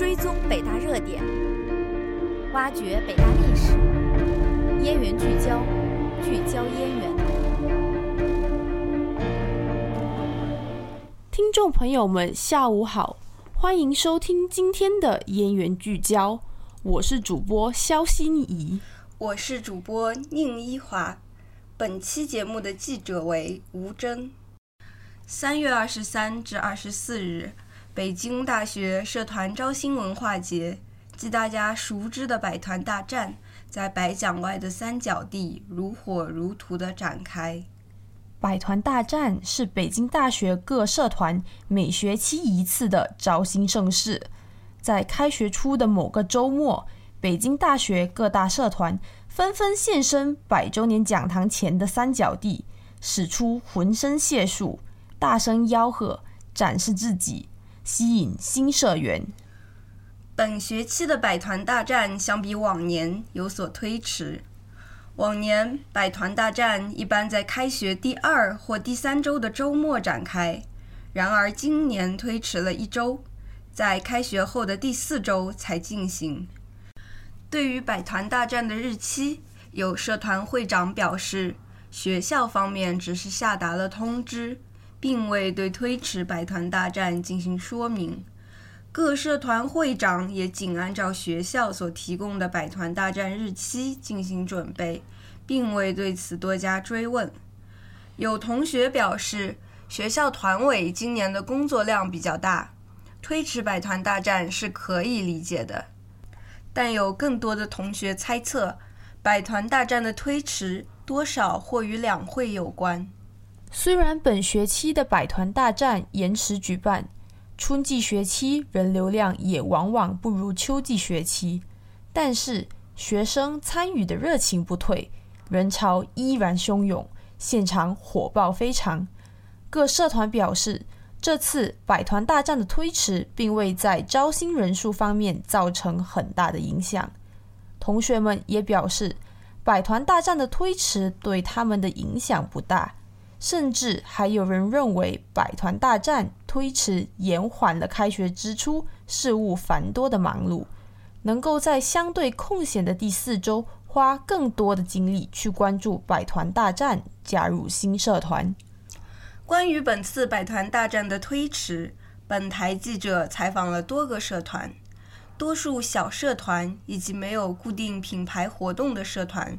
追踪北大热点，挖掘北大历史，燕园聚焦，聚焦燕园。听众朋友们，下午好，欢迎收听今天的燕园聚焦，我是主播肖心怡，我是主播宁一华。本期节目的记者为吴真。三月二十三至二十四日。北京大学社团招新文化节即大家熟知的百团大战，在百讲外的三角地如火如荼地展开。百团大战是北京大学各社团每学期一次的招新盛事。在开学初的某个周末，北京大学各大社团纷纷现身百周年讲堂前的三角地，使出浑身解数，大声吆喝，展示自己。吸引新社员。本学期的百团大战相比往年有所推迟。往年百团大战一般在开学第二或第三周的周末展开，然而今年推迟了一周，在开学后的第四周才进行。对于百团大战的日期，有社团会长表示，学校方面只是下达了通知。并未对推迟百团大战进行说明，各社团会长也仅按照学校所提供的百团大战日期进行准备，并未对此多加追问。有同学表示，学校团委今年的工作量比较大，推迟百团大战是可以理解的。但有更多的同学猜测，百团大战的推迟多少或与两会有关。虽然本学期的百团大战延迟举办，春季学期人流量也往往不如秋季学期，但是学生参与的热情不退，人潮依然汹涌，现场火爆非常。各社团表示，这次百团大战的推迟并未在招新人数方面造成很大的影响。同学们也表示，百团大战的推迟对他们的影响不大。甚至还有人认为，百团大战推迟延缓了开学之初事务繁多的忙碌，能够在相对空闲的第四周花更多的精力去关注百团大战，加入新社团。关于本次百团大战的推迟，本台记者采访了多个社团，多数小社团以及没有固定品牌活动的社团，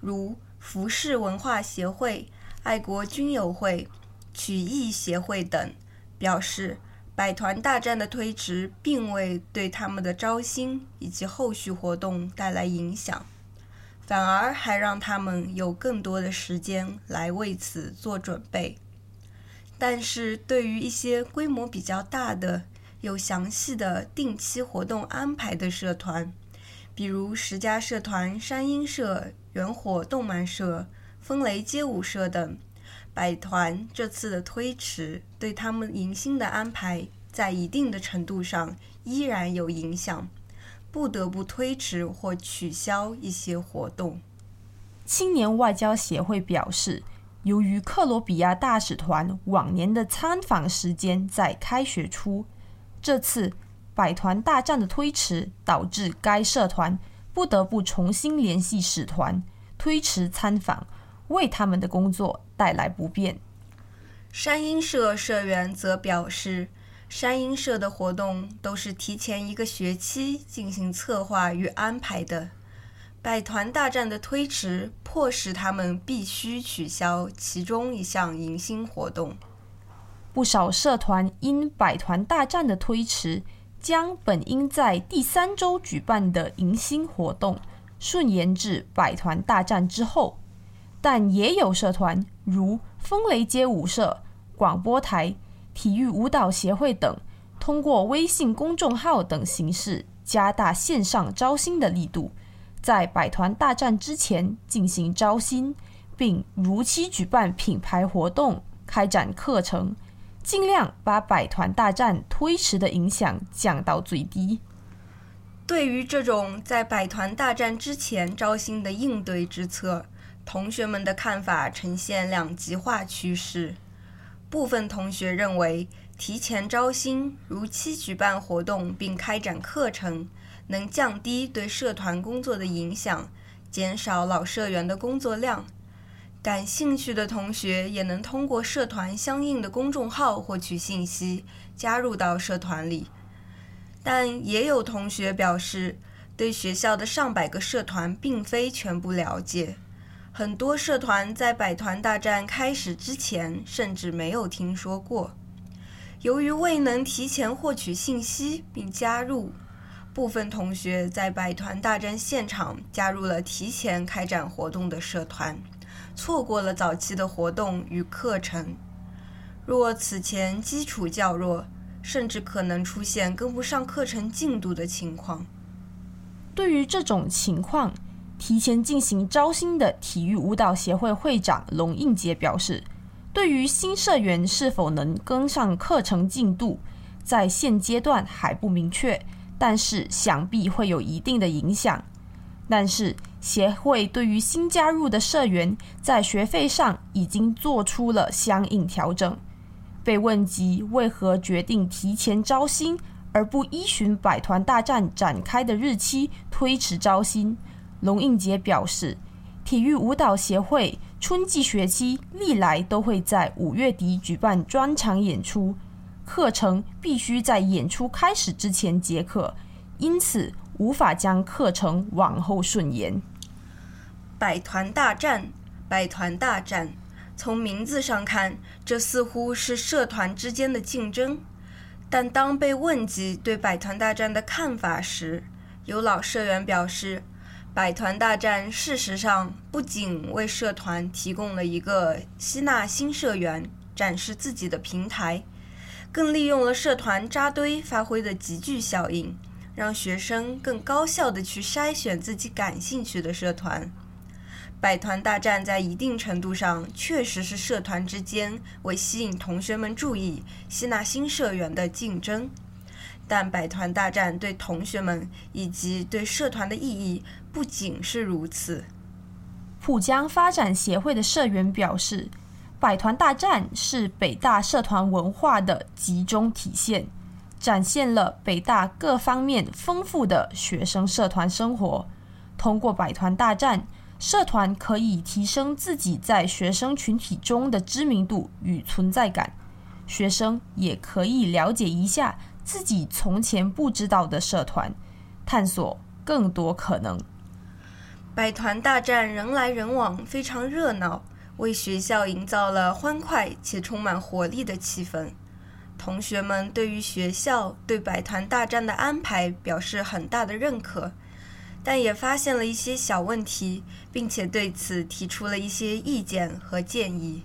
如服饰文化协会。爱国军友会、曲艺协会等表示，百团大战的推迟并未对他们的招新以及后续活动带来影响，反而还让他们有更多的时间来为此做准备。但是对于一些规模比较大的、有详细的定期活动安排的社团，比如十佳社团、山鹰社、元火动漫社。风雷街舞社等百团这次的推迟，对他们迎新的安排在一定的程度上依然有影响，不得不推迟或取消一些活动。青年外交协会表示，由于克罗比亚大使团往年的参访时间在开学初，这次百团大战的推迟导致该社团不得不重新联系使团，推迟参访。为他们的工作带来不便。山鹰社社员则表示，山鹰社的活动都是提前一个学期进行策划与安排的，百团大战的推迟迫使他们必须取消其中一项迎新活动。不少社团因百团大战的推迟，将本应在第三周举办的迎新活动顺延至百团大战之后。但也有社团，如风雷街舞社、广播台、体育舞蹈协会等，通过微信公众号等形式加大线上招新的力度，在百团大战之前进行招新，并如期举办品牌活动、开展课程，尽量把百团大战推迟的影响降到最低。对于这种在百团大战之前招新的应对之策，同学们的看法呈现两极化趋势，部分同学认为，提前招新、如期举办活动并开展课程，能降低对社团工作的影响，减少老社员的工作量。感兴趣的同学也能通过社团相应的公众号获取信息，加入到社团里。但也有同学表示，对学校的上百个社团并非全部了解，很多社团在百团大战开始之前甚至没有听说过。由于未能提前获取信息并加入，部分同学在百团大战现场加入了提前开展活动的社团。错过了早期的活动与课程，若此前基础较弱，甚至可能出现跟不上课程进度的情况。对于这种情况，提前进行招新的体育舞蹈协会会长龙应杰表示，对于新社员是否能跟上课程进度，在现阶段还不明确，但是想必会有一定的影响。但是协会对于新加入的社员在学费上已经做出了相应调整。被问及为何决定提前招新，而不依循百团大战展开的日期推迟招新，龙应杰表示，体育舞蹈协会春季学期历来都会在五月底举办专场演出，课程必须在演出开始之前结课，因此。无法将课程往后顺延。百团大战，百团大战，从名字上看，这似乎是社团之间的竞争。但当被问及对百团大战的看法时，有老社员表示，百团大战事实上不仅为社团提供了一个吸纳新社员、展示自己的平台，更利用了社团扎堆发挥的集聚效应。让学生更高效地去筛选自己感兴趣的社团。百团大战在一定程度上确实是社团之间为吸引同学们注意、吸纳新社员的竞争。但百团大战对同学们以及对社团的意义不仅是如此。浦江发展协会的社员表示，百团大战是北大社团文化的集中体现。展现了北大各方面丰富的学生社团生活。通过百团大战，社团可以提升自己在学生群体中的知名度与存在感，学生也可以了解一下自己从前不知道的社团，探索更多可能。百团大战人来人往，非常热闹，为学校营造了欢快且充满活力的气氛。同学们对于学校对百团大战的安排表示很大的认可，但也发现了一些小问题，并且对此提出了一些意见和建议。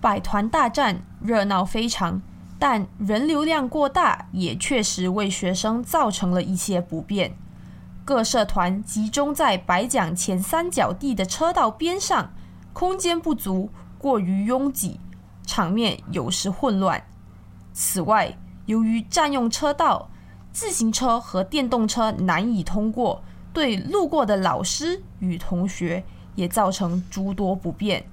百团大战热闹非常，但人流量过大也确实为学生造成了一些不便。各社团集中在白奖前三角地的车道边上，空间不足，过于拥挤，场面有时混乱。此外，由于占用车道，自行车和电动车难以通过，对路过的老师与同学也造成诸多不便。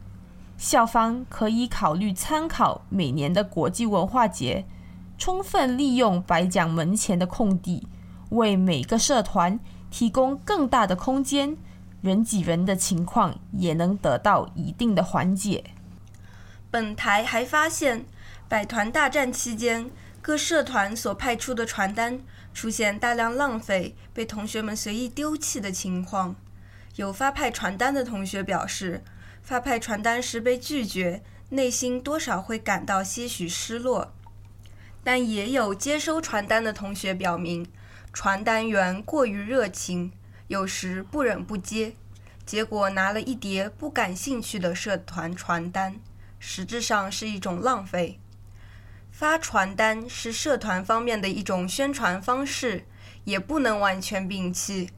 校方可以考虑参考每年的国际文化节，充分利用白奖门前的空地，为每个社团提供更大的空间，人挤人的情况也能得到一定的缓解。本台还发现。百团大战期间，各社团所派出的传单出现大量浪费，被同学们随意丢弃的情况。有发派传单的同学表示，发派传单时被拒绝，内心多少会感到些许失落。但也有接收传单的同学表明，传单员过于热情，有时不忍不接，结果拿了一叠不感兴趣的社团传单，实质上是一种浪费。发传单是社团方面的一种宣传方式，也不能完全摒弃。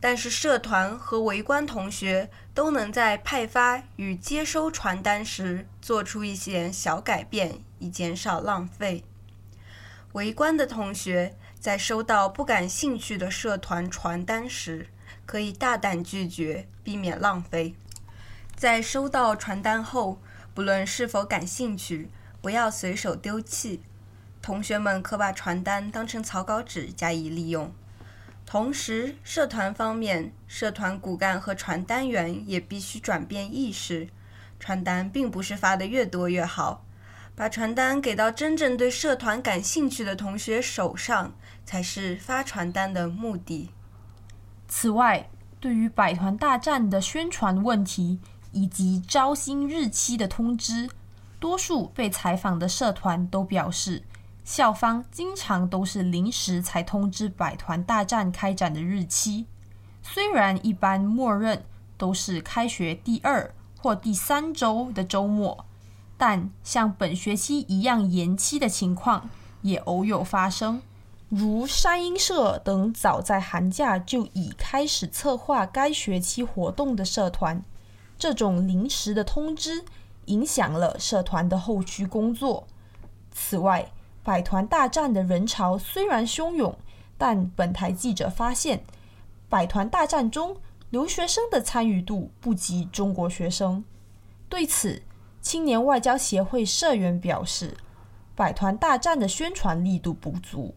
但是社团和围观同学都能在派发与接收传单时做出一些小改变，以减少浪费。围观的同学在收到不感兴趣的社团传单时，可以大胆拒绝，避免浪费。在收到传单后，不论是否感兴趣，不要随手丢弃。同学们可把传单当成草稿纸加以利用。同时，社团方面，社团骨干和传单员也必须转变意识。传单并不是发的越多越好，把传单给到真正对社团感兴趣的同学手上，才是发传单的目的。此外，对于百团大战的宣传问题以及招新日期的通知，多数被采访的社团都表示。校方经常都是临时才通知百团大战开展的日期，虽然一般默认都是开学第二或第三周的周末，但像本学期一样延期的情况也偶有发生。如山鹰社等早在寒假就已开始策划该学期活动的社团，这种临时的通知影响了社团的后续工作。此外，百团大战的人潮虽然汹涌，但本台记者发现，百团大战中留学生的参与度不及中国学生。对此，青年外交协会社员表示，百团大战的宣传力度不足，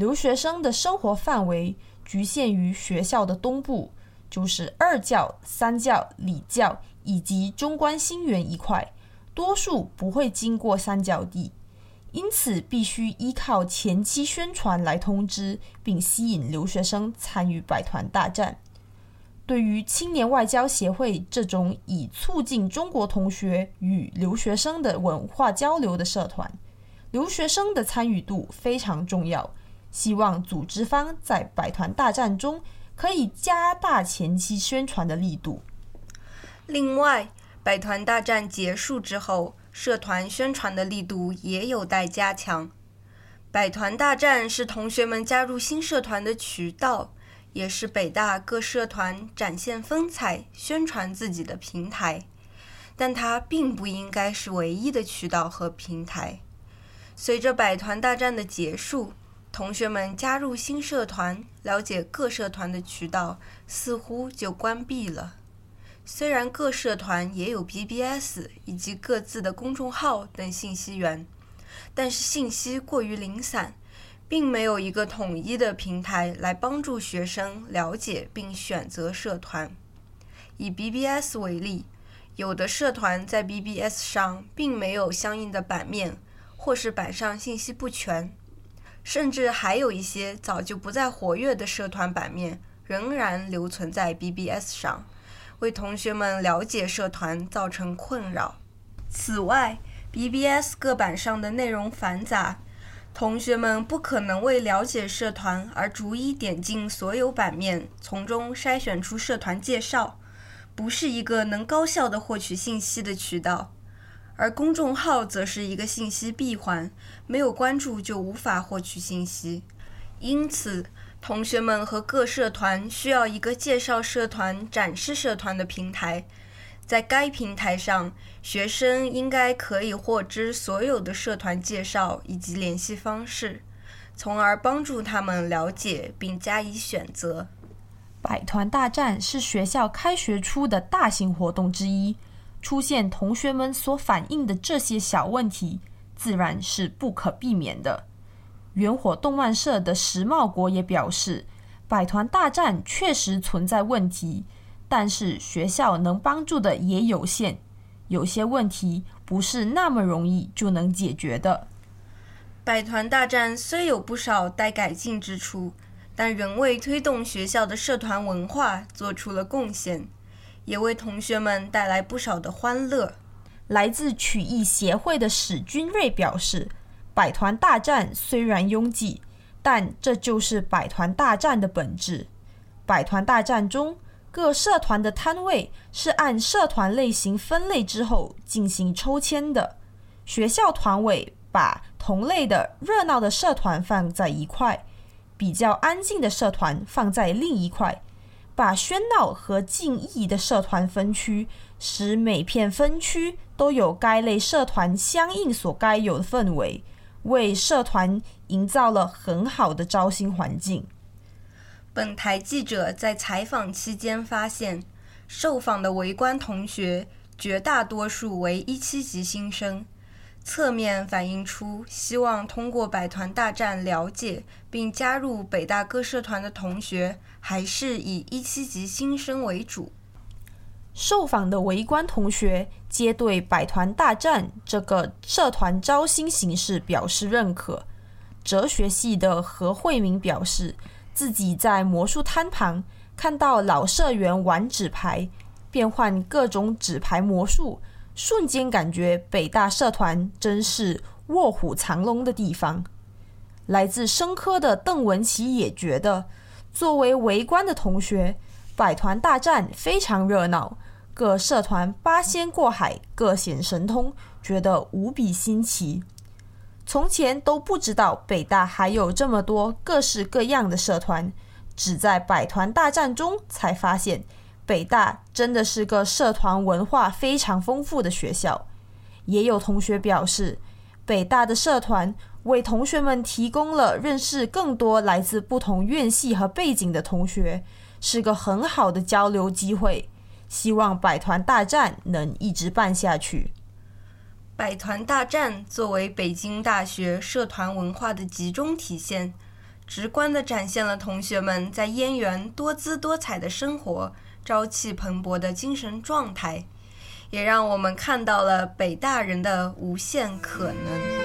留学生的生活范围局限于学校的东部，就是二教、三教、礼教以及中关新园一块，多数不会经过三角地。因此，必须依靠前期宣传来通知并吸引留学生参与百团大战。对于青年外交协会这种以促进中国同学与留学生的文化交流的社团，留学生的参与度非常重要。希望组织方在百团大战中可以加大前期宣传的力度。另外，百团大战结束之后。社团宣传的力度也有待加强。百团大战是同学们加入新社团的渠道，也是北大各社团展现风采、宣传自己的平台。但它并不应该是唯一的渠道和平台。随着百团大战的结束，同学们加入新社团、了解各社团的渠道似乎就关闭了。虽然各社团也有 BBS 以及各自的公众号等信息源，但是信息过于零散，并没有一个统一的平台来帮助学生了解并选择社团。以 BBS 为例，有的社团在 BBS 上并没有相应的版面，或是版上信息不全，甚至还有一些早就不再活跃的社团版面仍然留存在 BBS 上。为同学们了解社团造成困扰。此外，BBS 各版上的内容繁杂，同学们不可能为了解社团而逐一点进所有版面，从中筛选出社团介绍，不是一个能高效的获取信息的渠道。而公众号则是一个信息闭环，没有关注就无法获取信息，因此。同学们和各社团需要一个介绍社团、展示社团的平台，在该平台上，学生应该可以获知所有的社团介绍以及联系方式，从而帮助他们了解并加以选择。百团大战是学校开学初的大型活动之一，出现同学们所反映的这些小问题，自然是不可避免的。元火动漫社的石茂国也表示，百团大战确实存在问题，但是学校能帮助的也有限，有些问题不是那么容易就能解决的。百团大战虽有不少待改进之处，但仍为推动学校的社团文化做出了贡献，也为同学们带来不少的欢乐。来自曲艺协会的史君瑞表示。百团大战虽然拥挤，但这就是百团大战的本质。百团大战中，各社团的摊位是按社团类型分类之后进行抽签的。学校团委把同类的热闹的社团放在一块，比较安静的社团放在另一块，把喧闹和静谧的社团分区，使每片分区都有该类社团相应所该有的氛围。为社团营造了很好的招新环境。本台记者在采访期间发现，受访的围观同学绝大多数为一七级新生，侧面反映出希望通过百团大战了解并加入北大各社团的同学，还是以一七级新生为主。受访的围观同学皆对百团大战这个社团招新形式表示认可。哲学系的何慧明表示，自己在魔术摊旁看到老社员玩纸牌，变换各种纸牌魔术，瞬间感觉北大社团真是卧虎藏龙的地方。来自生科的邓文琪也觉得，作为围观的同学。百团大战非常热闹，各社团八仙过海，各显神通，觉得无比新奇。从前都不知道北大还有这么多各式各样的社团，只在百团大战中才发现，北大真的是个社团文化非常丰富的学校。也有同学表示，北大的社团为同学们提供了认识更多来自不同院系和背景的同学。是个很好的交流机会，希望百团大战能一直办下去。百团大战作为北京大学社团文化的集中体现，直观地展现了同学们在燕园多姿多彩的生活、朝气蓬勃的精神状态，也让我们看到了北大人的无限可能。